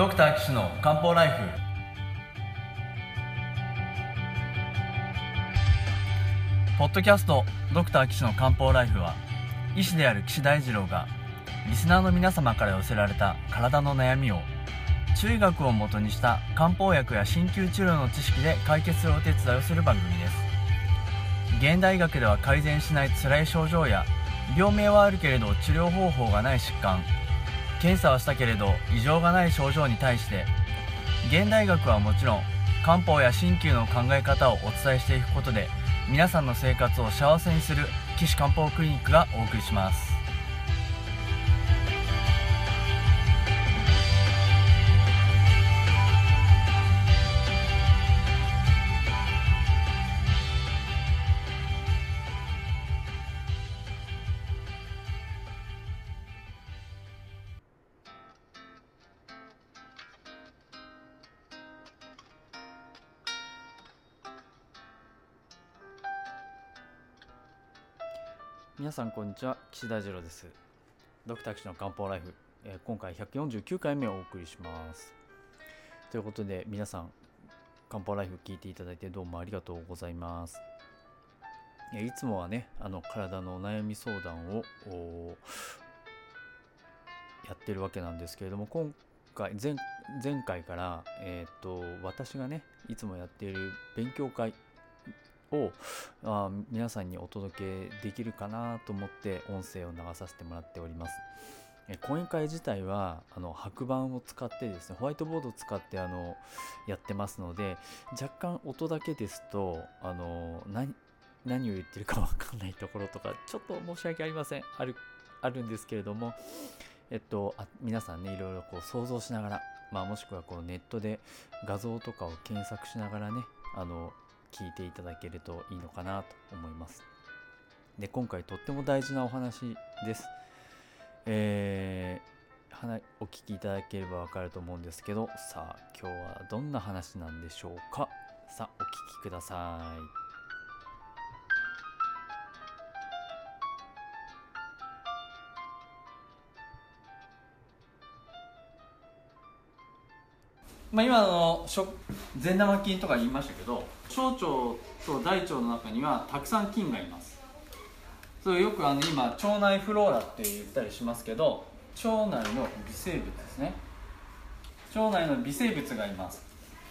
ドクター岸の漢方ライフ。ポッドキャストドクター岸の漢方ライフは医師である岸大二郎がリスナーの皆様から寄せられた体の悩みを中医学をもとにした漢方薬や鍼灸治療の知識で解決するお手伝いをする番組です。現代医学では改善しない辛い症状や病名はあるけれど治療方法がない疾患。検査はしたけれど異常がない症状に対して現代学はもちろん漢方や鍼灸の考え方をお伝えしていくことで皆さんの生活を幸せにする岸漢方クリニックがお送りします。皆さんこんにちは岸田次郎です。ドクター岸の漢方ライフ、えー今回149回目をお送りします。ということで皆さん漢方ライフ聞いていただいてどうもありがとうございます。えいつもはねあの体のお悩み相談をやってるわけなんですけれども今回前前回から、えー、と私がねいつもやっている勉強会をあ皆さんにお届けできるかなと思って音声を流させてもらっております。え講演会自体はあの白板を使ってですねホワイトボードを使ってあのやってますので若干音だけですとあの何何を言ってるかわかんないところとかちょっと申し訳ありませんあるあるんですけれどもえっとあ皆さんねいろいろこう想像しながら、まあ、もしくはこうネットで画像とかを検索しながらねあの聞いていただけるといいのかなと思います。で今回とっても大事なお話です。えーお聞きいただければわかると思うんですけどさあ今日はどんな話なんでしょうか？さあお聞きください。まあ、今のしょ善玉菌とか言いましたけど小腸と大腸の中にはたくさん菌がいます。それよくあの今腸内フローラって言ったりしますけど腸内の微生物ですね。腸内の微生物がいます。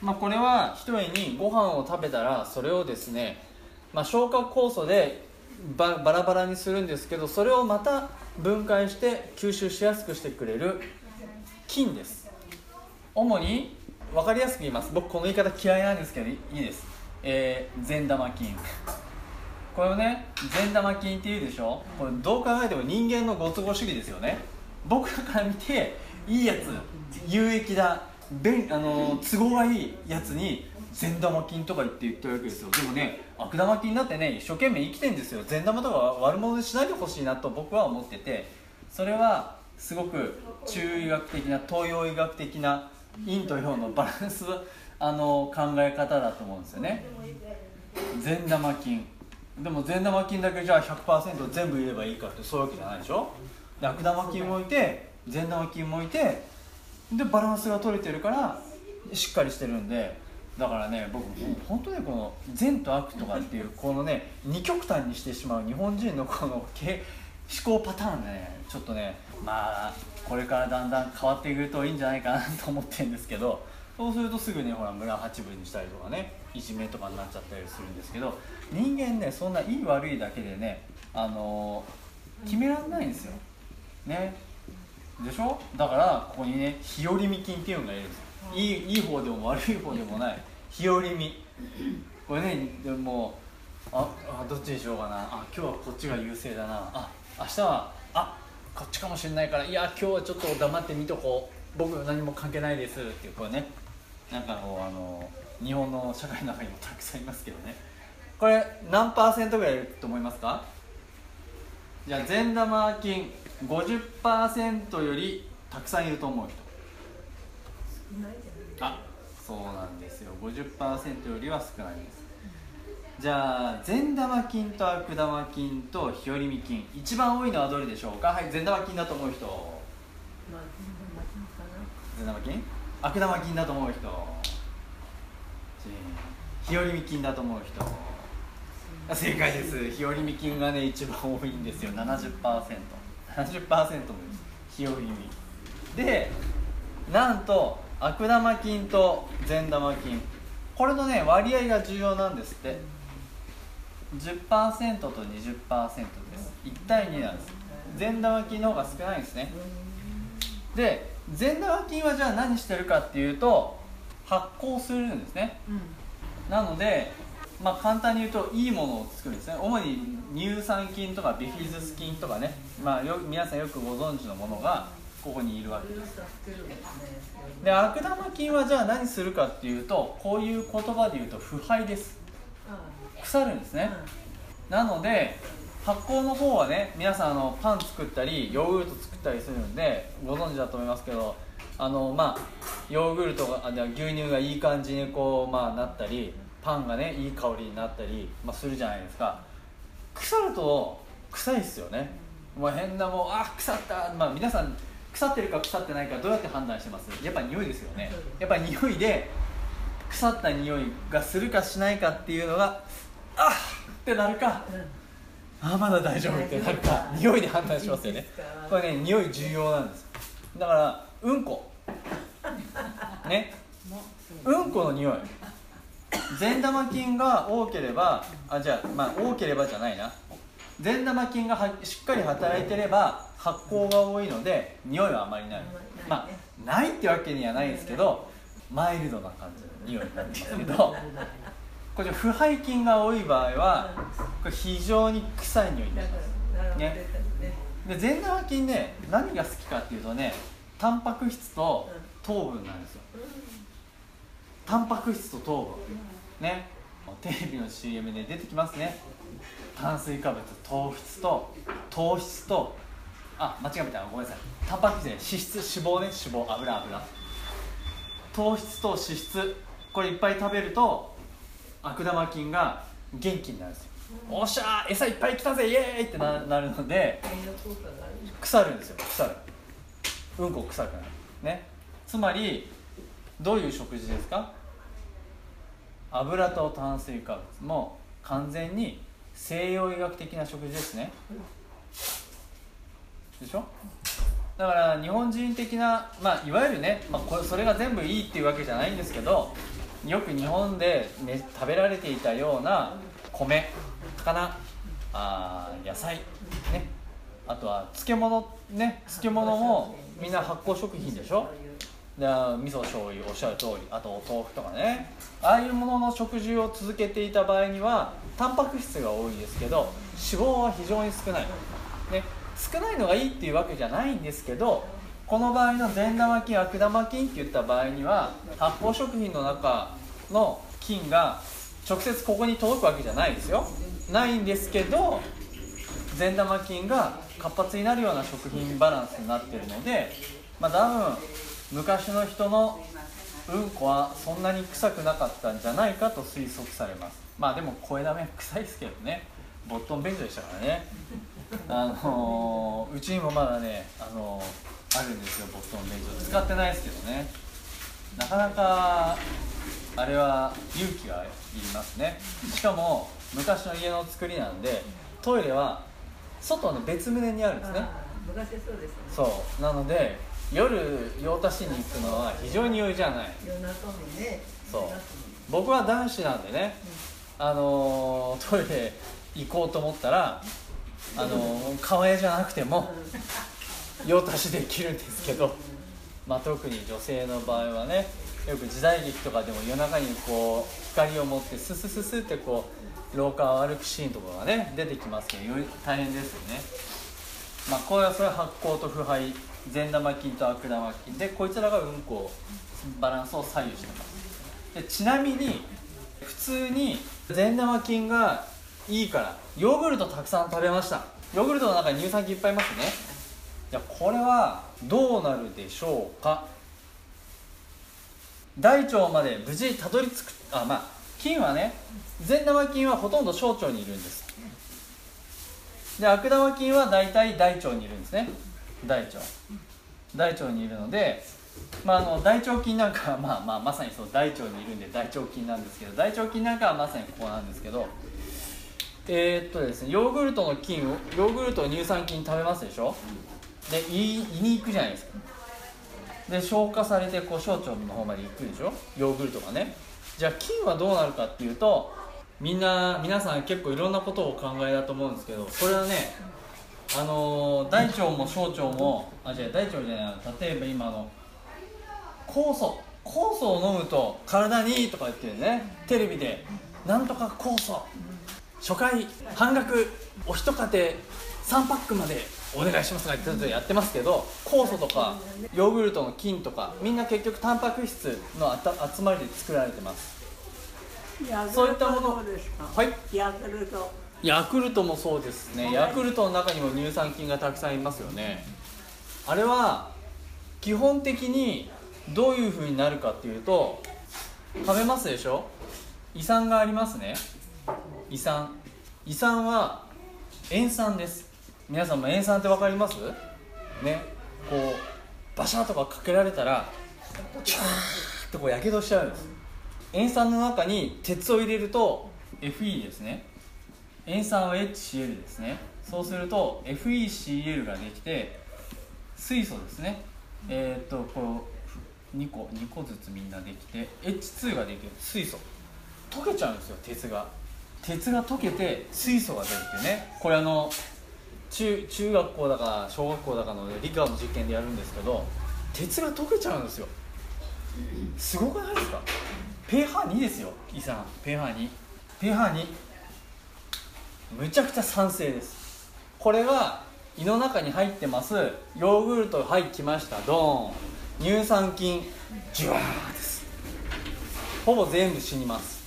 まあこれは一重にご飯を食べたらそれをですね、まあ、消化酵素でババラバラにするんですけどそれをまた分解して吸収しやすくしてくれる菌です。主に分かりやすく言います。僕この言い方嫌いなんですけどいいです。えー、善玉菌。これをね善玉菌って言うでしょ？これどう考えても人間のご都合主義ですよね。僕らから見ていいやつ有益だ便あの都合がいいやつに善玉菌とか言って言ってるわけですよ。でもね悪玉菌だってね一生懸命生きてるんですよ。善玉とか悪者にしないでほしいなと僕は思ってて。それはすごく中医学的な東洋医学的な陰と陽のバランスあの考え方だと思うんですよね。善玉菌。でも善玉菌だけじゃあ100%全部入ればいいかってそういうわけじゃないでしょ？悪玉菌もいて善玉菌もいてでバランスが取れてるからしっかりしてるんで。だからね僕も本当にこの善と悪とかっていうこのね二極端にしてしまう日本人のこの思考パターンねちょっとねまあこれからだんだん変わっていくといいんじゃないかなと思ってるんですけどそうするとすぐねほら村八分にしたりとかねいじめとかになっちゃったりするんですけど人間ねそんないい悪いだけでねあのー決められないんですよ。ね。でしょ？だからここにね日和見菌っていうのがいるんですよ。いいいい方でも悪い方でもない。日和見。これねでもああどっちにしようかな。あ今日はこっちが優勢だな。あ明日はあこっちかもしれないからいや今日はちょっと黙って見とこう。僕何も関係ないです。っていうこれねなんかこうあの日本の社会の中にもたくさんいますけどね。これ何パーセントぐらいいると思いますか？じゃあ善玉菌50%よりたくさんいると思う人。あそうなんですよ。50%よりは少ないです。じゃあ善玉菌と悪玉菌と日和見菌一番多いのはどれでしょうか？はい善玉菌だと思う人。善玉菌？悪玉菌だと思う人。日和見菌だと思う人。正解です。日和見菌がね一番多いんですよ。70%70% 70%も日和見。でなんと悪玉菌と善玉菌。これのね割合が重要なんですって。10%と20%です。1対2なんです。善玉菌の方が少ないんですね。で善玉菌はじゃあ何してるかっていうと発酵するんですね、うん、なのでまあ簡単に言うといいものを作るんですね。主に乳酸菌とかビフィズス菌とかね、まあ、よ皆さんよくご存知のものがここにいるわけです。で悪玉菌はじゃあ何するかっていうとこういう言葉で言うと腐敗です。腐るんですね、なので発酵の方はね皆さんあのパン作ったりヨーグルト作ったりするんでご存知だと思いますけどあのまあヨーグルトが牛乳がいい感じにこう、まあ、なったりパンがねいい香りになったり、まあ、するじゃないですか。腐ると臭いっすよね。もう変なもうあ腐ったまあ皆さん腐ってるか腐ってないかどうやって判断してます？やっぱ匂いですよね。やっぱ匂いで腐った匂いがするかしないかっていうのがあっってなるか、あまだ大丈夫ってなるか匂いで判断しますよね。これね匂い重要なんです。だからうんこ。ね。うんこの匂い。善玉菌が多ければあじゃあまあ多ければじゃないな。善玉菌がはしっかり働いてれば発酵が多いので匂いはあまりない。まあないってわけにはないですけどマイルドな感じの匂いになりますけどこれ腐敗菌が多い場合はこれ非常に臭い匂いになります。ね。で善玉菌ね何が好きかっていうとねタンパク質と糖分なんですよ。タンパク質と糖分。ね。テレビの CM で出てきますね。炭水化物糖質と糖質とあ間違えた。ごめんなさい。タンパク質ね脂質脂肪ね。脂肪油油。糖質と脂質。これいっぱい食べると悪玉菌が元気になるんですよ。おっしゃー餌いっぱい来たぜイエーイってななるので腐るんですよ腐るうんこ臭くなるね。つまりどういう食事ですか？油と炭水化物も完全に西洋医学的な食事ですね。でしょ？だから日本人的な、まあ、いわゆるね、まあ、これそれが全部いいっていうわけじゃないんですけどよく日本で、ね、食べられていたような米魚あ野菜。ね。あとは漬物。ね。漬物もみんな発酵食品でしょ？で味噌醤油おっしゃる通り。あとお豆腐とかね。ああいうものの食事を続けていた場合にはタンパク質が多いですけど脂肪は非常に少ない、ね、少ないのがいいっていうわけじゃないんですけどこの場合の善玉菌悪玉菌っていった場合には発酵食品の中の菌が直接ここに届くわけじゃないですよ。ないんですけど善玉菌が活発になるような食品バランスになってるのでまあ多分昔の人のうんこはそんなに臭くなかったんじゃないかと推測されます。まあでも声だめ臭いですけどね。ボットン便所でしたからね。あのー、うちにもまだね、あのー、あるんですよボットン使ってないですけどね。なかなかあれは勇気がいりますね。しかも昔の家の作りなんでトイレは外の別棟にあるんですね。昔そうですね。そう。なので夜用足しに行くのは非常に良いじゃない。夜中もねそう。僕は男子なんでね、うん、あのトイレ行こうと思ったらあの川屋じゃなくても用足しできるんですけど、まあ、特に女性の場合はねよく時代劇とかでも夜中にこう光を持ってススススってこう廊下を歩くシーンとかがね出てきますけどより大変ですよね。まあこれはそれは発酵と腐敗善玉菌と悪玉菌。でこいつらがうんこバランスを左右してます。でちなみに普通に善玉菌がいいからヨーグルトたくさん食べました。ヨーグルトの中に乳酸菌いっぱいいますね。じゃあこれはどうなるでしょうか？大腸まで無事たどり着くあまあ菌はね善玉菌はほとんど小腸にいるんです。で悪玉菌は大体大腸にいるんですね。大腸。大腸にいるのでまあ、あの大腸菌なんかは、まあまあ、まさにそう大腸にいるんで大腸菌なんですけど大腸菌なんかはまさにここなんですけどえーっとですねヨーグルトの菌をヨーグルト乳酸菌食べますでしょ？うで胃胃に行くじゃないですか。で消化されてこう小腸の方まで行くでしょ？ヨーグルトがね。じゃあ菌はどうなるかっていうとみんな皆さん結構いろんなことをお考えだと思うんですけどこれはねあのー大腸も小腸もあ違う大腸じゃない例えば今の酵素。酵素を飲むと体にいいとか言ってるね。テレビで。なんとか酵素。初回半額。お一家庭3パックまで。お願いしますとか言ってやってますけど酵素とかヨーグルトの菌とかみんな結局タンパク質のあた集まりで作られてます。そういったもの。はい？ヤクルト。ヤクルトもそうですね。ヤクルトの中にも乳酸菌がたくさんいますよね。あれは基本的にどういう風になるかっていうと食べますでしょ？胃酸がありますね。胃酸。胃酸は塩酸です皆さんも塩酸って分かります？ねこうバシャーとかかけられたらチューッとこうやけどしちゃうんです。塩酸の中に鉄を入れると Fe ですね。塩酸は HCl ですね。そうすると FeCl ができて水素ですね。えーっとこう2個2個ずつみんなできて H2 ができる。水素。溶けちゃうんですよ鉄が。鉄が溶けて水素が出るってね。これあの中中学校だか小学校だかの理科の実験でやるんですけど鉄が溶けちゃうんですよ。すごくないですか？pH2 ですよ胃酸 pH2 pH2 むちゃくちゃ酸性です。これが胃の中に入ってます。ヨーグルトはいきました。ドーン。乳酸菌ジュワーです。ほぼ全部死にます。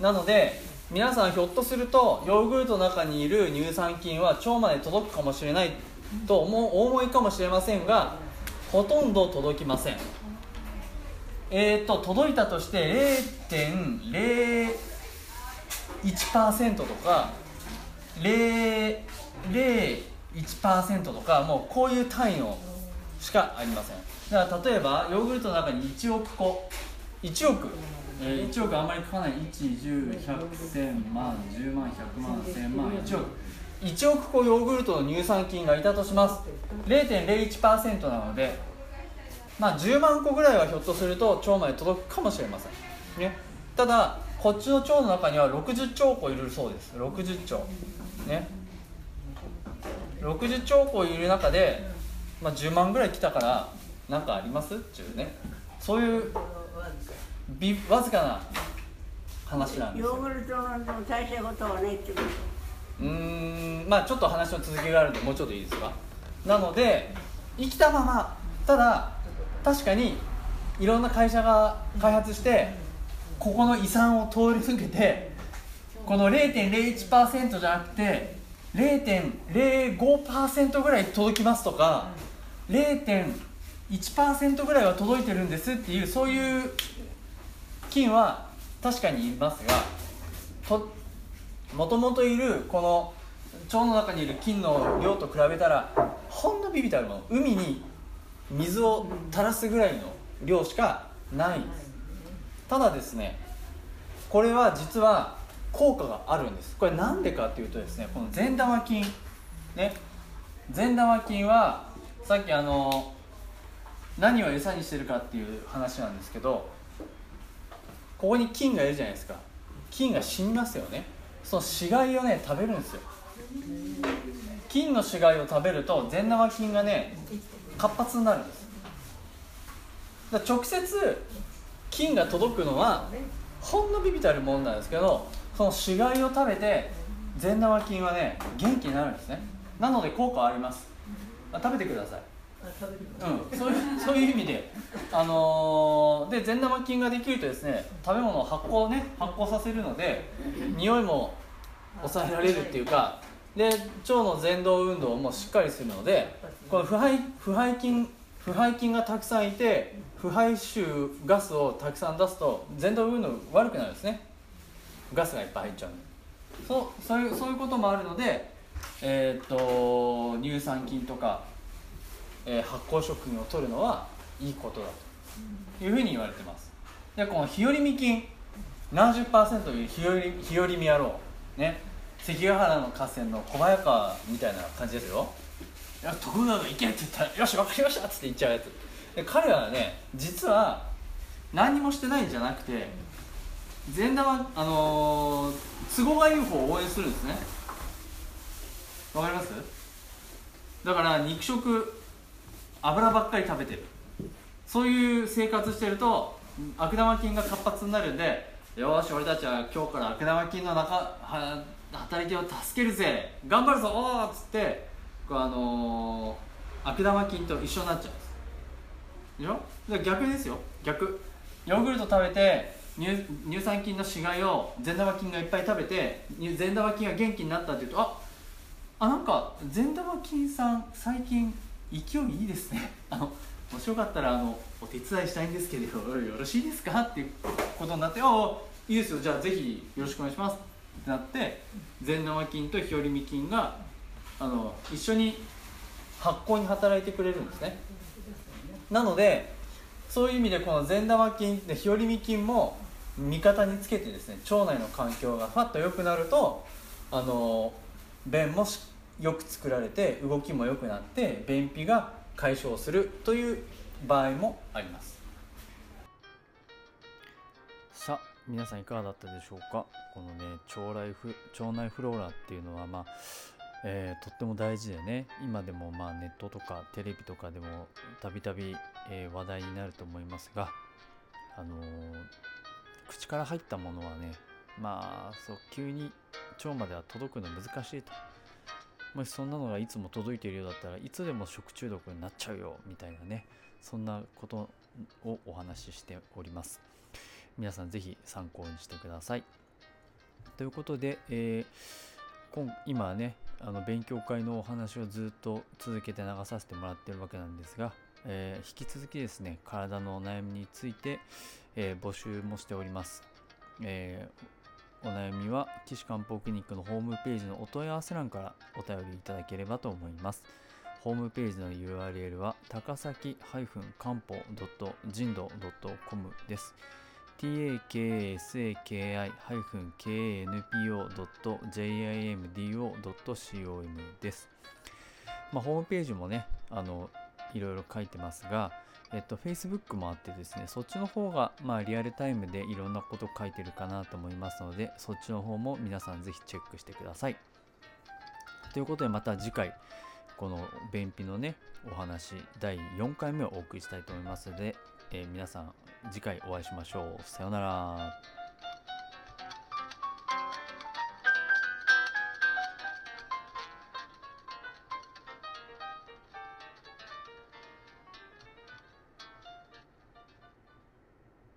なので皆さんひょっとするとヨーグルトの中にいる乳酸菌は腸まで届くかもしれないと思うお思いかもしれませんがほとんど届きません。えー、と届いたとして0.01%とか0.01%とかもうこういう単位のしかありません。だから例えばヨーグルトの中に1億個1億、えー1億あんまり書かない。110100100万10万100万1000万。1億1億個ヨーグルトの乳酸菌がいたとします。0.01%なのでまあ10万個ぐらいはひょっとすると腸まで届くかもしれません、ね、ただこっちの腸の中には60兆個いるそうです。60兆。ね。60兆個いる中で、まあ、10万ぐらい来たから何かあります？っていうね。そういうびわずかな話なんですよ。ヨーグルトの大したことはねってこと。うーんまあちょっと話の続きがあるんでもうちょっといいですか。なので生きたままただ確かにいろんな会社が開発してここの遺産を通り抜けてこの0.01%じゃなくて0.05%ぐらい届きますとか0.1%ぐらいは届いてるんですっていうそういう菌は確かにいますがもともといるこの腸の中にいる菌の量と比べたらほんのビビたるもの海に水を垂らすぐらいの量しかないんです。ただですねこれは実は効果があるんです。これなんでかっていうとですねこの善玉菌ね。善玉菌はさっきあの何を餌にしてるかっていう話なんですけどここに菌がいるじゃないですか。菌が死にますよね。その死骸をね食べるんですよ。菌の死骸を食べると善玉菌がね活発になるんです。だ直接菌が届くのはほんのビビたるものなんですけどその死骸を食べて善玉菌はね元気になるんですね。なので効果はあります。食べてください。うん、そういうそういう意味で、あのーで善玉菌ができるとですね食べ物を発酵ね発酵させるので匂いも抑えられるっていうかで腸の蠕動運動もしっかりするのでこの腐敗腐敗菌腐敗菌がたくさんいて腐敗臭ガスをたくさん出すと蠕動運動悪くなるんですね。ガスがいっぱい入っちゃうそうそういうそういうこともあるのでえーっと乳酸菌とかえー発酵食品を取るのはいいことだというふうに言われてます。でこの日和見菌。70%いう日和日和見野郎。ね。関ヶ原の合戦の小早川みたいな感じですよ。いや徳川が行けって言ったら「よし分かりました」っつって言っちゃうやつ。で彼はね実は何もしてないんじゃなくて善玉あのー、都合がいい方を応援するんですね。わかります？だから肉食油ばっかり食べてる。そういう生活してると悪玉菌が活発になるんでよし俺たちは今日から悪玉菌の中は働きを助けるぜ。頑張るぞおーっつってあのー、悪玉菌と一緒になっちゃうんです。で逆ですよ。逆。ヨーグルト食べて乳乳酸菌の死骸を善玉菌がいっぱい食べて善玉菌が元気になったっていうとああなんか善玉菌さん最近勢いいいですね。あのもしよかったらあのお手伝いしたいんですけど よろしいですか？っていうことになって「ああいいですよ。じゃあぜひよろしくお願いします」ってなって善玉菌と日和見菌があの一緒に発酵に働いてくれるんですね。なのでそういう意味でこの善玉菌で日和見菌も味方につけてですね腸内の環境がファッと良くなるとあの便もしよく作られて動きも良くなって便秘が解消するという場合もあります。さあ皆さんいかがだったでしょうか？このね腸内フ腸内フローラっていうのはまあえー、とっても大事でね。今でもまあネットとかテレビとかでもたびたび話題になると思いますが、あのー、口から入ったものはねまあそう急に腸までは届くの難しいと。もしそんなのがいつも届いているようだったらいつでも食中毒になっちゃうよみたいなねそんなことをお話ししております。皆さん是非参考にしてください。ということで、えー、今ねあの勉強会のお話をずっと続けて流させてもらってるわけなんですが、えー、引き続きですね体のお悩みについて、えー、募集もしております、え、お悩みは岸漢方クリニックのホームページのお問い合わせ欄からお便りいただければと思いますホームページの URL は高崎漢方人道 .com です takasaki-kanpo.jimdo.com です。まあ、ホームページもね、あの、いろいろ書いてますが、えっと、Facebook もあってですね、そっちの方が、まあ、リアルタイムでいろんなこと書いてるかなと思いますので、そっちの方も皆さんぜひチェックしてください。ということで、また次回、この便秘のね、お話、第4回目をお送りしたいと思いますので、えー、皆さん次回お会いしましょう。さようなら。